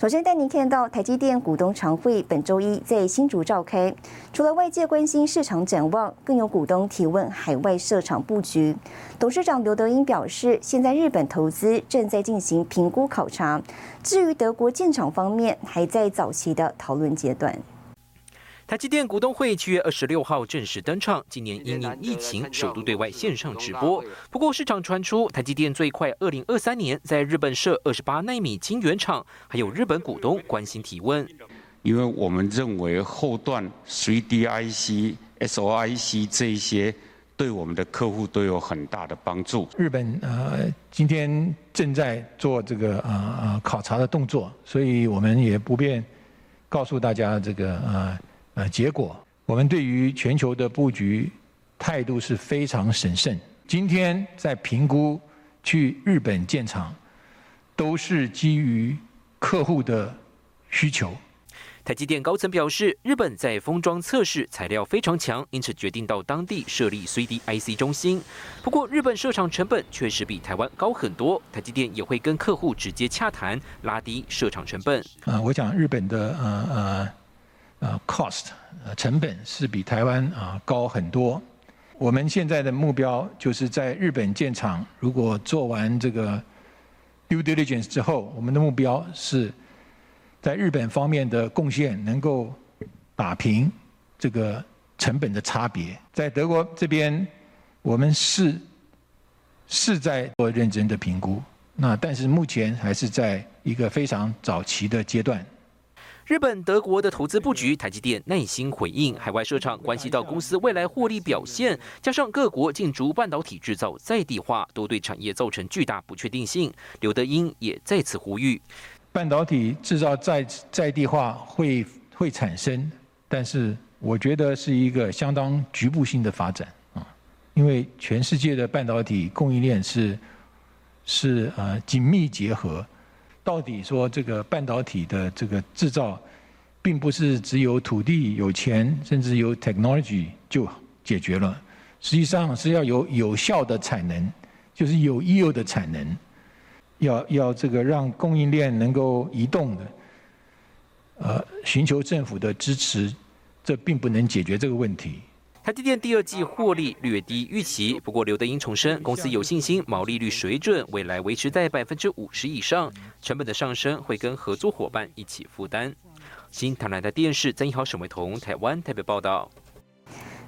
首先带您看到台积电股东常会本周一在新竹召开，除了外界关心市场展望，更有股东提问海外设厂布局。董事长刘德英表示，现在日本投资正在进行评估考察，至于德国建厂方面，还在早期的讨论阶段。台积电股东会七月二十六号正式登场。今年因应疫情，首度对外线上直播。不过，市场传出台积电最快二零二三年在日本设二十八纳米晶圆厂，还有日本股东关心提问。因为我们认为后段 3D IC、SOIC 这一些对我们的客户都有很大的帮助。日本呃今天正在做这个呃呃考察的动作，所以我们也不便告诉大家这个呃。呃，结果我们对于全球的布局态度是非常审慎。今天在评估去日本建厂，都是基于客户的需求。台积电高层表示，日本在封装测试材料非常强，因此决定到当地设立 3D IC 中心。不过，日本设厂成本确实比台湾高很多，台积电也会跟客户直接洽谈，拉低设厂成本。啊，我想日本的呃呃。呃，cost，呃，成本是比台湾啊高很多。我们现在的目标就是在日本建厂，如果做完这个 due diligence 之后，我们的目标是在日本方面的贡献能够打平这个成本的差别。在德国这边，我们是是在做认真的评估，那但是目前还是在一个非常早期的阶段。日本、德国的投资布局，台积电耐心回应。海外设厂关系到公司未来获利表现，加上各国进逐半导体制造在地化，都对产业造成巨大不确定性。刘德英也再次呼吁，半导体制造在在地化会会产生，但是我觉得是一个相当局部性的发展啊，因为全世界的半导体供应链是是呃紧密结合。到底说这个半导体的这个制造，并不是只有土地有钱，甚至有 technology 就解决了。实际上是要有有效的产能，就是有溢有的产能，要要这个让供应链能够移动的，呃，寻求政府的支持，这并不能解决这个问题。台积电第二季获利略低预期，不过刘德英重申，公司有信心毛利率水准未来维持在百分之五十以上，成本的上升会跟合作伙伴一起负担。新台南的电视曾一豪、沈维彤，台湾台北报道。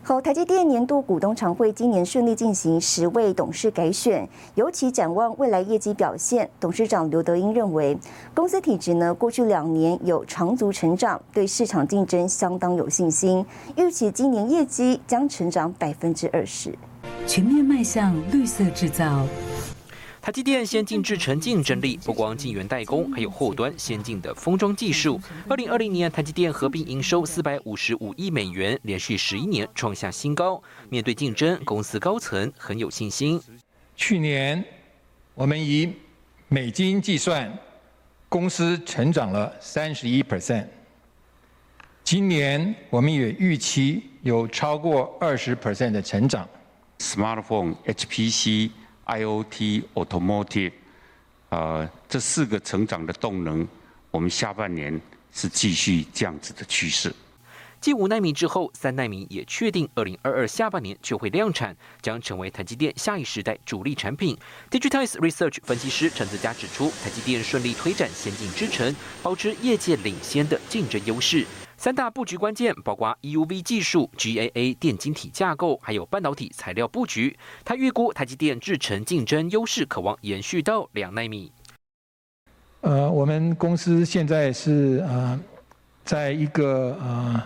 好，台积电年度股东常会今年顺利进行十位董事改选，尤其展望未来业绩表现，董事长刘德英认为，公司体质呢过去两年有长足成长，对市场竞争相当有信心，预期今年业绩将成长百分之二十，全面迈向绿色制造。台积电先进制程竞争力，不光晶圆代工，还有后端先进的封装技术。二零二零年，台积电合并营收四百五十五亿美元，连续十一年创下新高。面对竞争，公司高层很有信心。去年我们以美金计算，公司成长了三十一 percent。今年我们也预期有超过二十 percent 的成长。Smartphone、HPC。IOT、Automotive，呃，这四个成长的动能，我们下半年是继续这样子的趋势。继五纳米之后，三纳米也确定二零二二下半年就会量产，将成为台积电下一时代主力产品。Digitize Research 分析师陈子佳指出，台积电顺利推展先进制程，保持业界领先的竞争优势。三大布局关键包括 EUV 技术、GAA 电晶体架构，还有半导体材料布局。他预估台积电制程竞争优势可望延续到两纳米。呃，我们公司现在是呃，在一个呃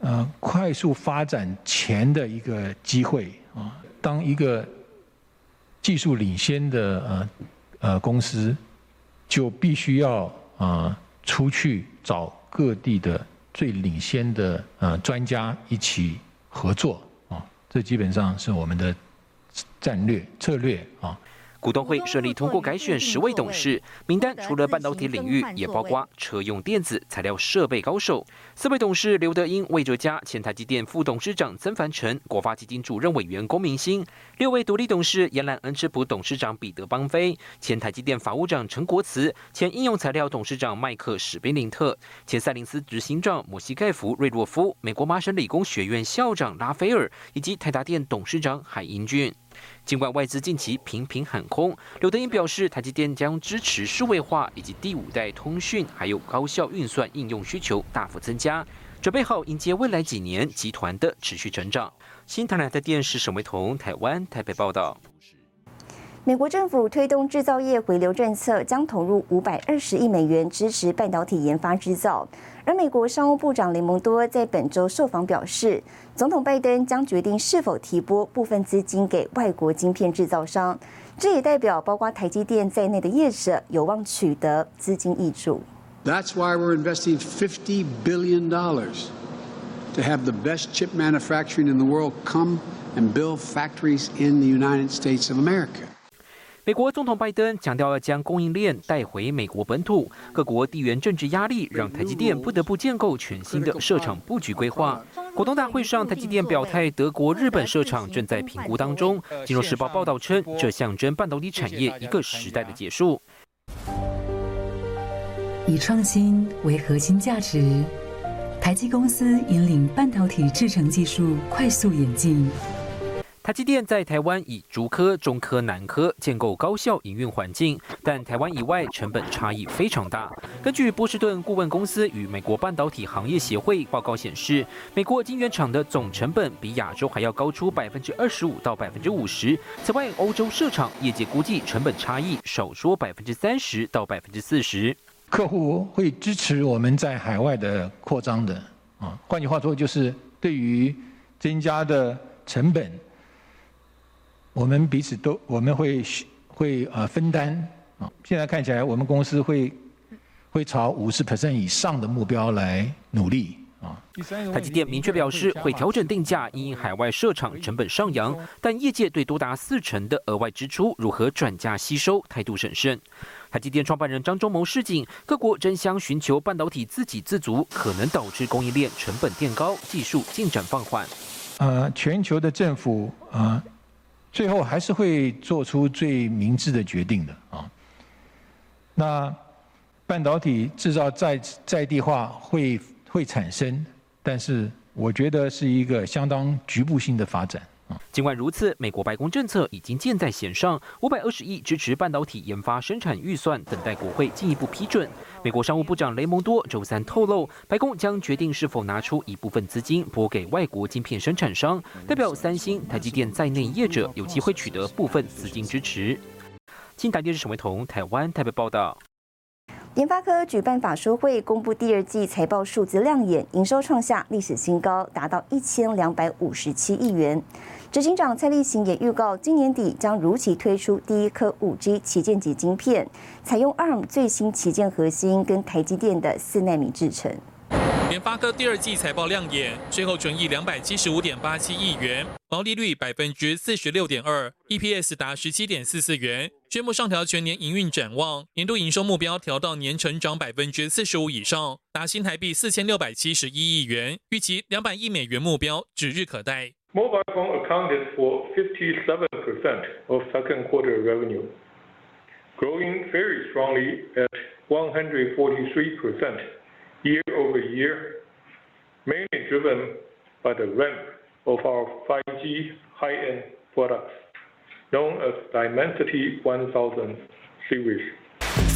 呃快速发展前的一个机会啊。当一个技术领先的呃呃公司，就必须要啊出去找各地的。最领先的呃专家一起合作啊，这基本上是我们的战略策略啊。股东会顺利通过改选十位董事名单，除了半导体领域，也包括车用电子材料设备高手。四位董事刘德英、魏哲嘉，前台积电副董事长曾凡成，国发基金主任委员龚明星。六位独立董事：延揽恩智浦董事长彼得邦菲，前台积电法务长陈国慈，前应用材料董事长麦克史宾林特，前赛灵思执行长摩西盖夫瑞洛夫，美国麻省理工学院校长拉斐尔，以及台达电董事长海英俊。尽管外资近期频频喊空，刘德英表示，台积电将支持数位化以及第五代通讯，还有高效运算应用需求大幅增加，准备好迎接未来几年集团的持续成长。新台的电视沈维彤，台湾台北报道。美国政府推动制造业回流政策，将投入五百二十亿美元支持半导体研发制造。而美国商务部长雷蒙多在本周受访表示，总统拜登将决定是否提拨部分资金给外国晶片制造商。这也代表包括台积电在内的业者有望取得资金益助。That's why we're investing fifty billion dollars to have the best chip manufacturing in the world come and build factories in the United States of America. 美国总统拜登强调要将供应链带回美国本土，各国地缘政治压力让台积电不得不建构全新的设厂布局规划。股东大会上，台积电表态，德国、日本设厂正在评估当中。金融时报报道称，这象征半导体产业一个时代的结束。以创新为核心价值，台积公司引领半导体制程技术快速演进。台积电在台湾以竹科、中科、南科建构高效营运环境，但台湾以外成本差异非常大。根据波士顿顾问公司与美国半导体行业协会报告显示，美国晶圆厂的总成本比亚洲还要高出百分之二十五到百分之五十。此外，欧洲设厂业界估计成本差异少说百分之三十到百分之四十。客户会支持我们在海外的扩张的啊，换句话说，就是对于增加的成本。我们彼此都我们会会呃分担啊，现在看起来我们公司会会朝五十 percent 以上的目标来努力啊。台积电明确表示会调整定价，因海外设厂成本上扬，但业界对多达四成的额外支出如何转嫁吸收态度审慎。台积电创办人张忠谋示警，各国争相寻求半导体自给自足，可能导致供应链成本垫高，技术进展放缓。呃，全球的政府啊。最后还是会做出最明智的决定的啊。那半导体制造在在地化会会产生，但是我觉得是一个相当局部性的发展。尽管如此，美国白宫政策已经箭在弦上，五百二十亿支持半导体研发生产预算，等待国会进一步批准。美国商务部长雷蒙多周三透露，白宫将决定是否拿出一部分资金拨给外国晶片生产商，代表三星、台积电在内业者有机会取得部分资金支持。金台电视沈维彤台湾台北报道。联发科举办法说会，公布第二季财报数字亮眼，营收创下历史新高，达到一千两百五十七亿元。执行长蔡立行也预告，今年底将如期推出第一颗五 G 旗舰级晶片，采用 ARM 最新旗舰核心跟台积电的四纳米制程。联发科第二季财报亮眼，税后纯益两百七十五点八七亿元，毛利率百分之四十六点二，EPS 达十七点四四元。宣布上调全年营运展望，年度营收目标调到年成长百分之四十五以上，达新台币四千六百七十一亿元，预期两百亿美元目标指日可待。Mobile phone accounted for 57% of second quarter revenue, growing very strongly at 143% year over year, mainly driven by the ramp of our 5G high-end products known as Dimensity 1000 series.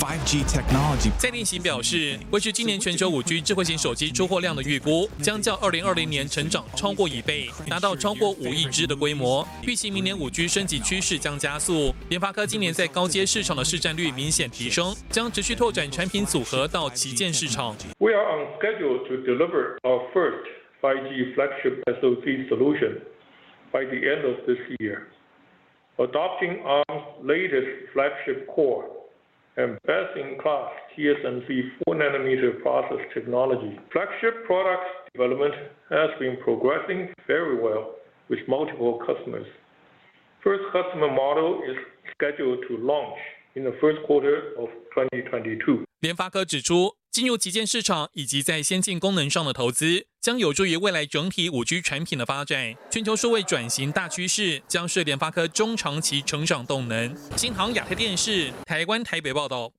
5G technology。蔡定行表示，维持今年全球 5G 智慧型手机出货量的预估，将较2020年成长超过一倍，达到超过五亿只的规模。预期明年 5G 升级趋势将加速。联发科今年在高阶市场的市占率明显提升，将持续拓展产品组合到旗舰市场。We are on schedule to deliver our first 5G flagship SoC solution by the end of this year, adopting ARM's latest flagship core. and best-in-class TSMC 4nm process technology. Flagship product development has been progressing very well with multiple customers, First customer model is scheduled to launch in the first quarter of 2022. 联发科指出， 进入旗舰市场以及在先进功能上的投资，将有助于未来整体五 G 产品的发展。全球数位转型大趋势将是联发科中长期成长动能。新航亚太电视台湾台北报道。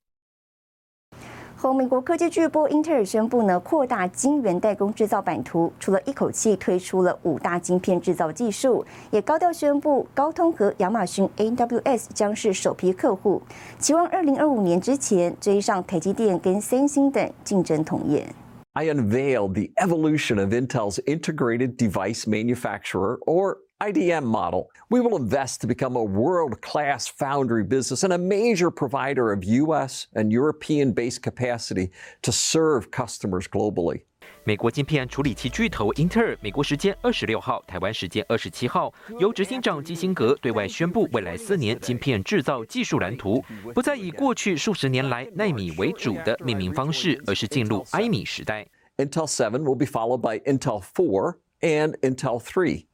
和美国科技巨擘英特尔宣布呢，扩大晶圆代工制造版图，除了一口气推出了五大晶片制造技术，也高调宣布高通和亚马逊 AWS 将是首批客户，期望二零二五年之前追上台积电跟三星等竞争同业。I unveiled the evolution of Intel's integrated device manufacturer, or IDM model. We will invest to become a world class foundry business and a major provider of US and European based capacity to serve customers globally. 美国晶片处理器巨头英特尔，美国时间二十六号，台湾时间二十七号，由执行长基辛格对外宣布未来四年晶片制造技术蓝图，不再以过去数十年来纳米为主的命名方式，而是进入埃米时代。Intel 7 will be followed by Intel 4 and Intel 3.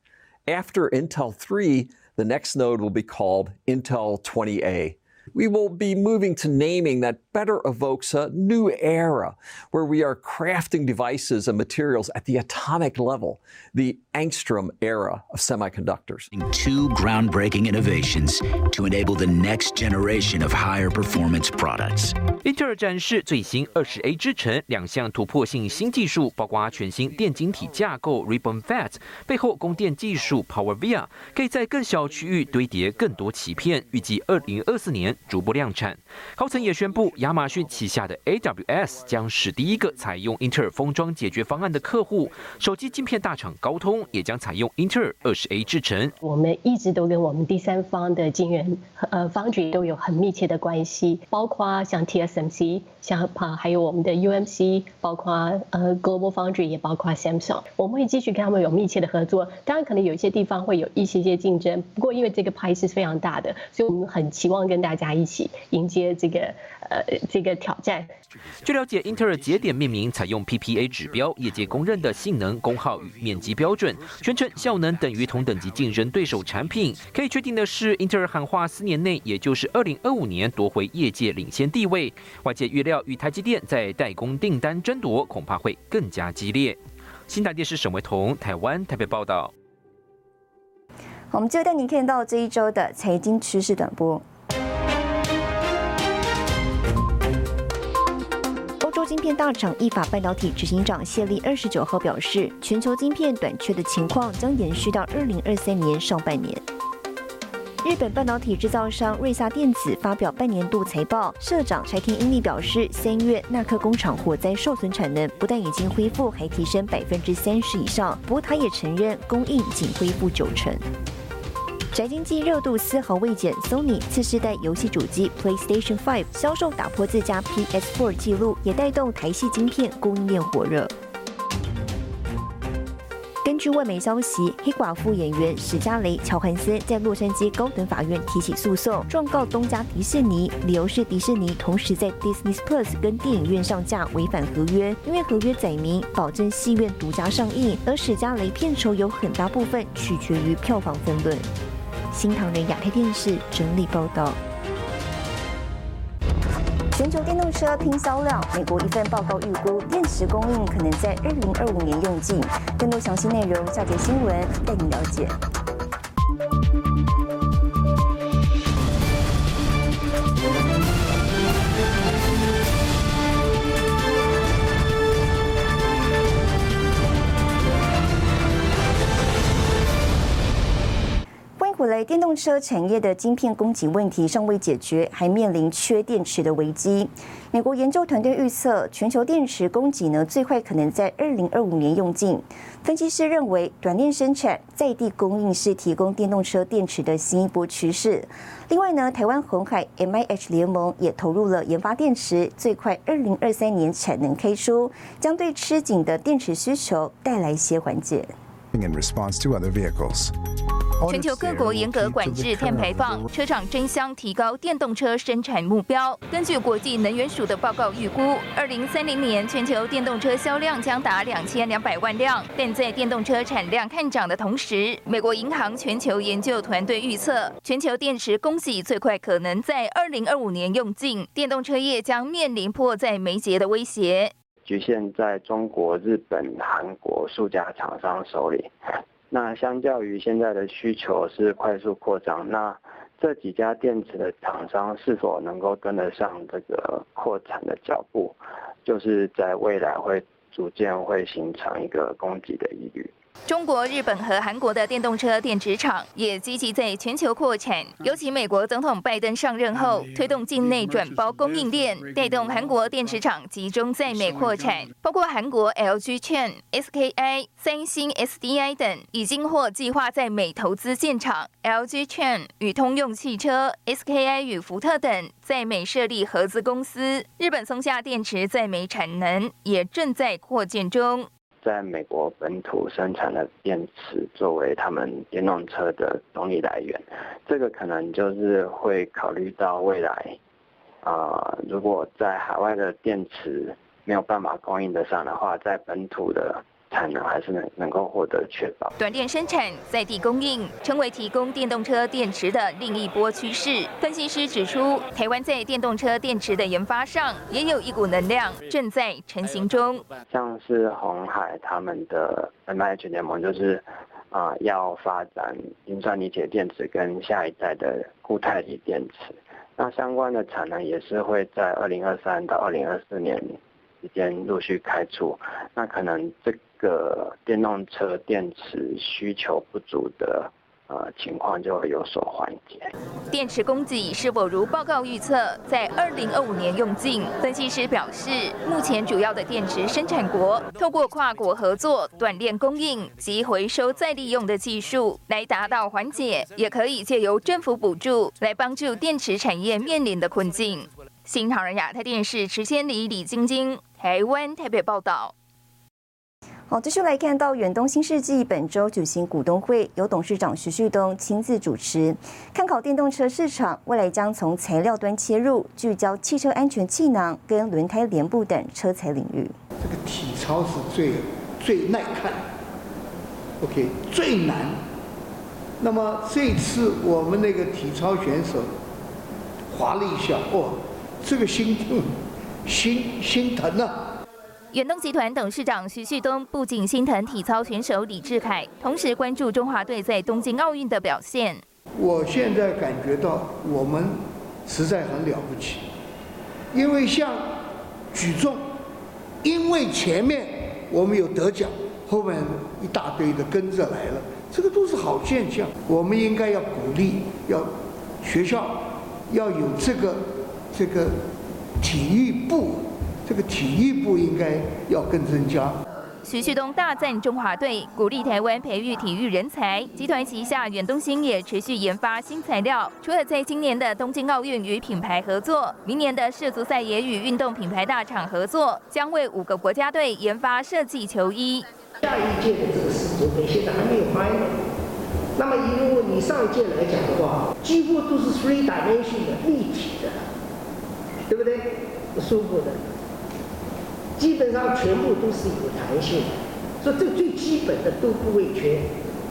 After Intel 3, the next node will be called Intel 20A we will be moving to naming that better evokes a new era where we are crafting devices and materials at the atomic level, the angstrom era of semiconductors. Two groundbreaking innovations to enable the next generation of higher performance products. 英特尔展示最新二十 A 制程两项突破性新技术，包括全新电晶体架构 Ribbon Fat，背后供电技术 PowerVia，可以在更小区域堆叠更多鳍片，预计二零二四年逐步量产。高层也宣布，亚 亚马逊旗下的 AWS 将是第一个采用英特尔封装解决方案的客户。手机晶片大厂高通也将采用英特尔二十 A 制程。我们一直都跟我们第三方的晶圆呃 Foundry 都有很密切的关系，包括像 TSMC，像啊还有我们的 UMC，包括呃 Global Foundry，也包括 Samsung。我们会继续跟他们有密切的合作。当然，可能有一些地方会有一些些竞争，不过因为这个牌是非常大的，所以我们很期望跟大家一起。迎接这个呃这个挑战。据了解，英特尔节点命名采用 PPA 指标，业界公认的性能、功耗与面积标准，全程效能等于同等级竞争对手产品。可以确定的是，英特尔喊话四年内，也就是二零二五年夺回业界领先地位。外界预料，与台积电在代工订单争夺恐怕会更加激烈。新台电视沈维彤，台湾台北报道。我们就带您看到这一周的财经趋势短波。晶片大厂意法半导体执行长谢利二十九号表示，全球晶片短缺的情况将延续到二零二三年上半年。日本半导体制造商瑞萨电子发表半年度财报，社长柴田英利表示，三月纳克工厂火灾受损产能不但已经恢复，还提升百分之三十以上。不过他也承认，供应仅恢复九成。宅经济热度丝毫未减，Sony 次世代游戏主机 PlayStation 5销售打破自家 PS4 纪录，也带动台系晶片供应链火热。根据外媒消息，黑寡妇演员史嘉蕾·乔汉森在洛杉矶高等法院提起诉讼，状告东家迪士尼，理由是迪士尼同时在 Disney Plus 跟电影院上架违反合约，因为合约载明保证戏院独家上映，而史嘉蕾片酬有很大部分取决于票房分论。新唐人亚太电视整理报道。全球电动车拼销量，美国一份报告预估电池供应可能在二零二五年用尽。更多详细内容，下节新闻带你了解。来，电动车产业的晶片供给问题尚未解决，还面临缺电池的危机。美国研究团队预测，全球电池供给呢，最快可能在二零二五年用尽。分析师认为，短链生产、在地供应是提供电动车电池的新一波趋势。另外呢，台湾红海 M I H 联盟也投入了研发电池，最快二零二三年产能开出，将对吃紧的电池需求带来一些缓解。In response to other vehicles. 全球各国严格管制碳排放，车厂争相提高电动车生产目标。根据国际能源署的报告预估，二零三零年全球电动车销量将达两千两百万辆。但在电动车产量看涨的同时，美国银行全球研究团队预测，全球电池供给最快可能在二零二五年用尽，电动车业将面临迫在眉睫的威胁。局限在中国、日本、韩国数家厂商手里。那相较于现在的需求是快速扩张，那这几家电池的厂商是否能够跟得上这个扩产的脚步，就是在未来会逐渐会形成一个供给的疑虑。中国、日本和韩国的电动车电池厂也积极在全球扩产，尤其美国总统拜登上任后，推动境内转包供应链，带动韩国电池厂集中在美扩产，包括韩国 LG Chem、SKI、三星 SDI 等，已经或计划在美投资建厂。LG Chem 与通用汽车、SKI 与福特等在美设立合资公司。日本松下电池在美产能也正在扩建中。在美国本土生产的电池作为他们电动车的动力来源，这个可能就是会考虑到未来，啊，如果在海外的电池没有办法供应得上的话，在本土的。产能还是能能够获得确保。短电生产在地供应，成为提供电动车电池的另一波趋势。分析师指出，台湾在电动车电池的研发上也有一股能量正在成型中。像是红海他们的 M H 联盟，就是啊要发展磷酸锂铁电池跟下一代的固态锂电池，那相关的产能也是会在二零二三到二零二四年。之间陆续开出，那可能这个电动车电池需求不足的呃情况就会有所缓解。电池供给是否如报告预测在二零二五年用尽？分析师表示，目前主要的电池生产国透过跨国合作、短链供应及回收再利用的技术来达到缓解，也可以借由政府补助来帮助电池产业面临的困境。新唐人亚太电视池千里、李晶晶。台湾台北报道。好，继续来看到远东新世纪本周举行股东会，由董事长徐旭东亲自主持，看考电动车市场，未来将从材料端切入，聚焦汽车安全气囊跟轮胎帘布等车材领域。这个体操是最最耐看，OK，最难。那么这次我们那个体操选手滑了一下，哦，这个心痛。心心疼啊！远东集团董事长徐旭东不仅心疼体操选手李志凯，同时关注中华队在东京奥运的表现。我现在感觉到我们实在很了不起，因为像举重，因为前面我们有得奖，后面一大堆的跟着来了，这个都是好现象。我们应该要鼓励，要学校要有这个这个。体育部，这个体育部应该要更增加。徐旭东大赞中华队，鼓励台湾培育体育人才。集团旗下远东新也持续研发新材料，除了在今年的东京奥运与品牌合作，明年的世足赛也与运动品牌大厂合作，将为五个国家队研发设计球衣。下一届的这个世足杯现在还没有开呢。那么如果你上一届来讲的话，几乎都是 three dimension 的立体的。对不对？舒服的，基本上全部都是有弹性的，所以这最基本的都不会缺。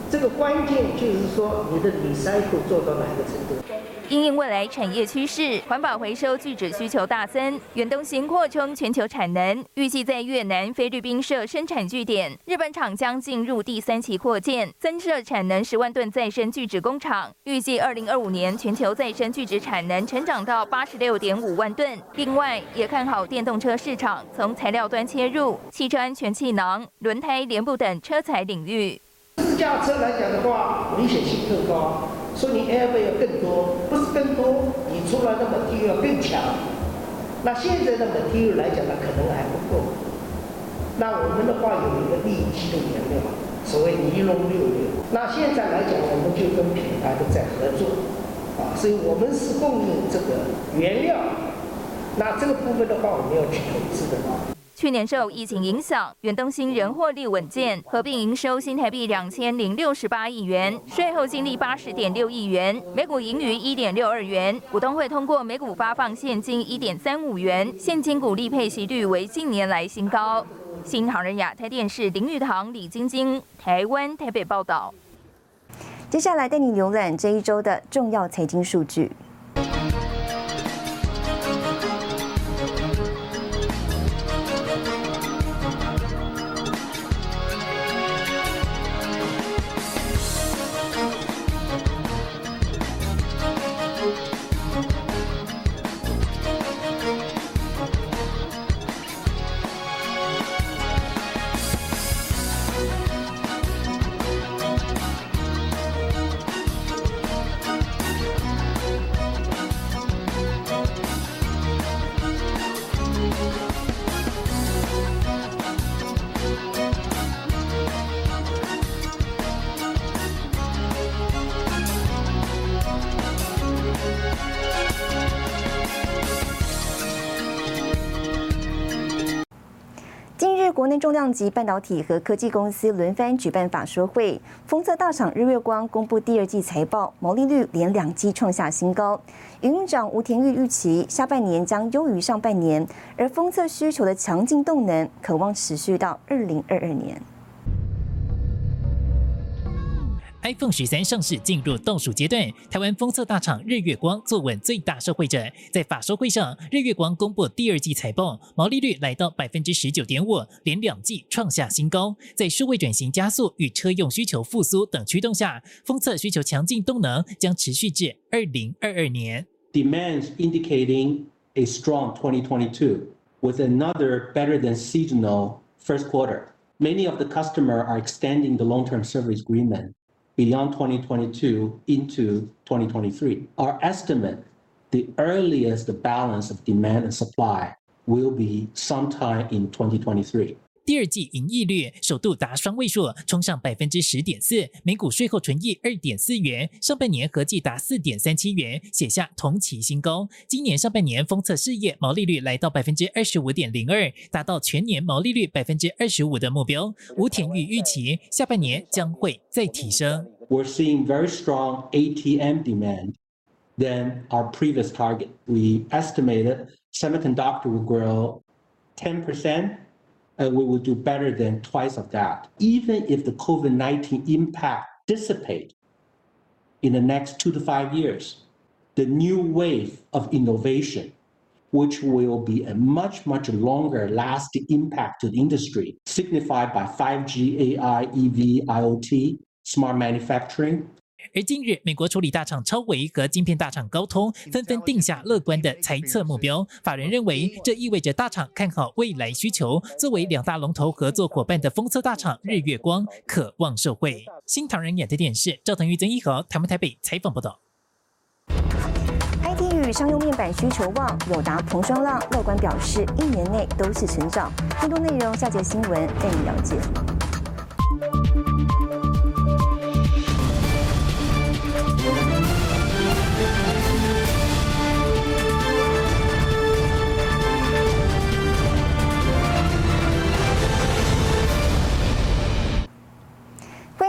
这个关键就是说你的 recycle 做到哪个程度。因应未来产业趋势，环保回收聚酯需求大增，远东新扩充全球产能，预计在越南、菲律宾设生产据点，日本厂将进入第三期扩建，增设产能十万吨再生聚酯工厂。预计二零二五年全球再生聚酯产能成长到八十六点五万吨。另外，也看好电动车市场，从材料端切入，汽车安全气囊、轮胎、帘布等车材领域。驾车来讲的话，危险性更高。说你 Air 费要更多，不是更多，你出来的 material 要更强。那现在的么低 U 来讲呢，可能还不够。那我们的话有一个立基的原料，所谓尼龙六六。那现在来讲，我们就跟品牌都在合作，啊，所以我们是供应这个原料。那这个部分的话，我们要去投资的。去年受疫情影响，远东新人获利稳健，合并营收新台币两千零六十八亿元，税后净利八十点六亿元，每股盈余一点六二元，股东会通过每股发放现金一点三五元，现金股利配息率为近年来新高。新唐人亚太电视林玉堂、李晶晶，台湾台北报道。接下来带你浏览这一周的重要财经数据。重量级半导体和科技公司轮番举办法说会，封测大厂日月光公布第二季财报，毛利率连两季创下新高。营运长吴田玉预期下半年将优于上半年，而封测需求的强劲动能，渴望持续到二零二二年。iPhone 十三上市进入倒数阶段，台湾封测大厂日月光坐稳最大受惠者。在法说会上，日月光公布第二季财报，毛利率来到百分之十九点五，连两季创下新高。在数位转型加速与车用需求复苏等驱动下，封测需求强劲动能将持续至二零二二年。Demands indicating a strong 2022 with another better than seasonal first quarter. Many of the customer are extending the long-term service agreement. Beyond 2022 into 2023. Our estimate, the earliest the balance of demand and supply will be sometime in 2023. 第二季盈利率首度达双位数，冲上百分之十点四，每股税后纯益二点四元，上半年合计达四点三七元，写下同期新高。今年上半年封测事业毛利率来到百分之二十五点零二，达到全年毛利率百分之二十五的目标。吴田玉预期下半年将会再提升。We're seeing very strong ATM demand than our previous target. We estimated semiconductor will grow 10% and we will do better than twice of that. Even if the COVID-19 impact dissipate in the next two to five years, the new wave of innovation, which will be a much, much longer lasting impact to the industry, signified by 5G, AI, EV, IoT, smart manufacturing, 而近日，美国处理大厂超维和晶片大厂高通纷纷定下乐观的财测目标。法人认为，这意味着大厂看好未来需求。作为两大龙头合作伙伴的封测大厂日月光，渴望受惠。新唐人演的电视赵腾玉、曾一和台湾台北采访报道。IT 与商用面板需求旺，友达、彭双浪乐观表示，一年内都是成长。更多内容，下节新闻带你了解。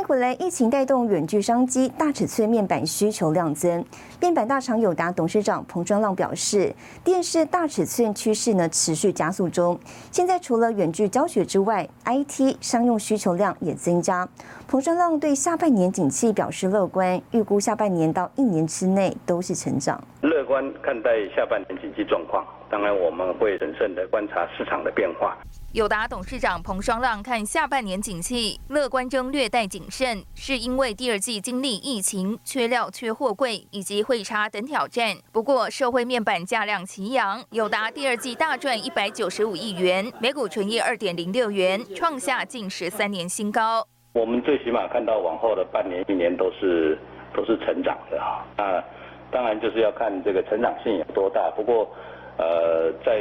回来，疫情带动远距商机，大尺寸面板需求量增。面板大厂友达董事长彭庄浪表示，电视大尺寸趋势呢持续加速中。现在除了远距教学之外，IT 商用需求量也增加。彭庄浪对下半年景气表示乐观，预估下半年到一年之内都是成长。乐观看待下半年经济状况，当然我们会审慎的观察市场的变化。友达董事长彭双浪看下半年景气乐观中略带谨慎，是因为第二季经历疫情、缺料、缺货柜以及汇差等挑战。不过，社会面板价量齐扬，友达第二季大赚一百九十五亿元，每股纯益二点零六元，创下近十三年新高。我们最起码看到往后的半年、一年都是都是成长的哈。那当然就是要看这个成长性有多大。不过，呃，在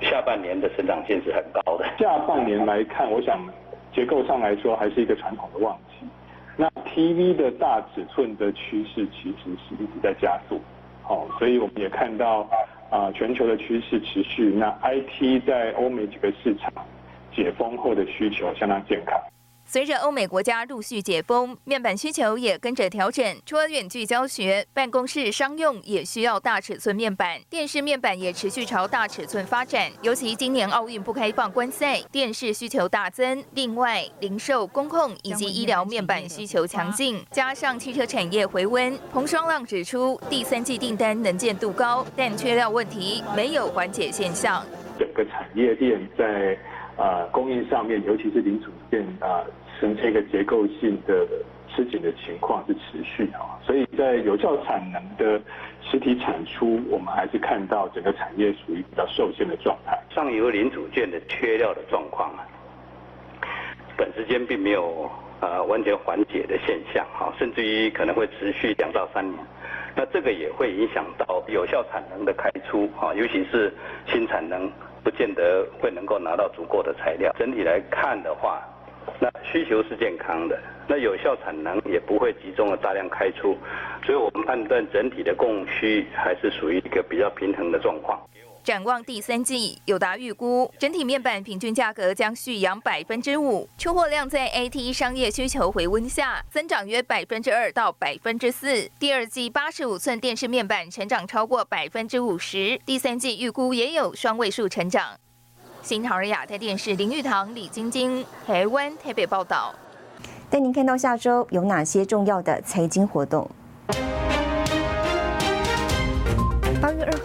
下半年的成长性是很高的。下半年来看，我想结构上来说还是一个传统的旺季。那 TV 的大尺寸的趋势其实是一直在加速，好，所以我们也看到啊全球的趋势持续，那 IT 在欧美几个市场解封后的需求相当健康。随着欧美国家陆续解封，面板需求也跟着调整。除了远距教学，办公室商用也需要大尺寸面板，电视面板也持续朝大尺寸发展。尤其今年奥运不开放观赛，电视需求大增。另外，零售、公控以及医疗面板需求强劲，加上汽车产业回温，彭双浪指出，第三季订单能见度高，但缺料问题没有缓解现象。整个产业链在。呃，供应上面，尤其是零组件啊，呈现一个结构性的吃紧的情况是持续啊，所以在有效产能的实体产出，我们还是看到整个产业属于比较受限的状态。上游零组件的缺料的状况啊，短时间并没有呃完全缓解的现象哈，甚至于可能会持续两到三年。那这个也会影响到有效产能的开出哈，尤其是新产能。不见得会能够拿到足够的材料。整体来看的话，那需求是健康的，那有效产能也不会集中的大量开出，所以我们判断整体的供需还是属于一个比较平衡的状况。展望第三季，友达预估整体面板平均价格将续扬百分之五，出货量在 AT 商业需求回温下增长约百分之二到百分之四。第二季八十五寸电视面板成长超过百分之五十，第三季预估也有双位数成长。新唐尔亚太电视林玉堂、李晶晶，台湾台北报道。带您看到下周有哪些重要的财经活动。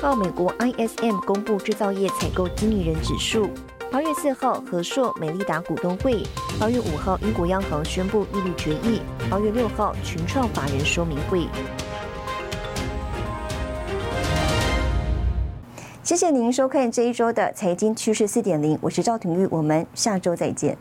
八月二号，美国 ISM 公布制造业采购经理人指数。八月四号，和硕、美利达股东会。八月五号，英国央行宣布利率决议。八月六号，群创法人说明会。谢谢您收看这一周的财经趋势四点零，我是赵廷玉，我们下周再见。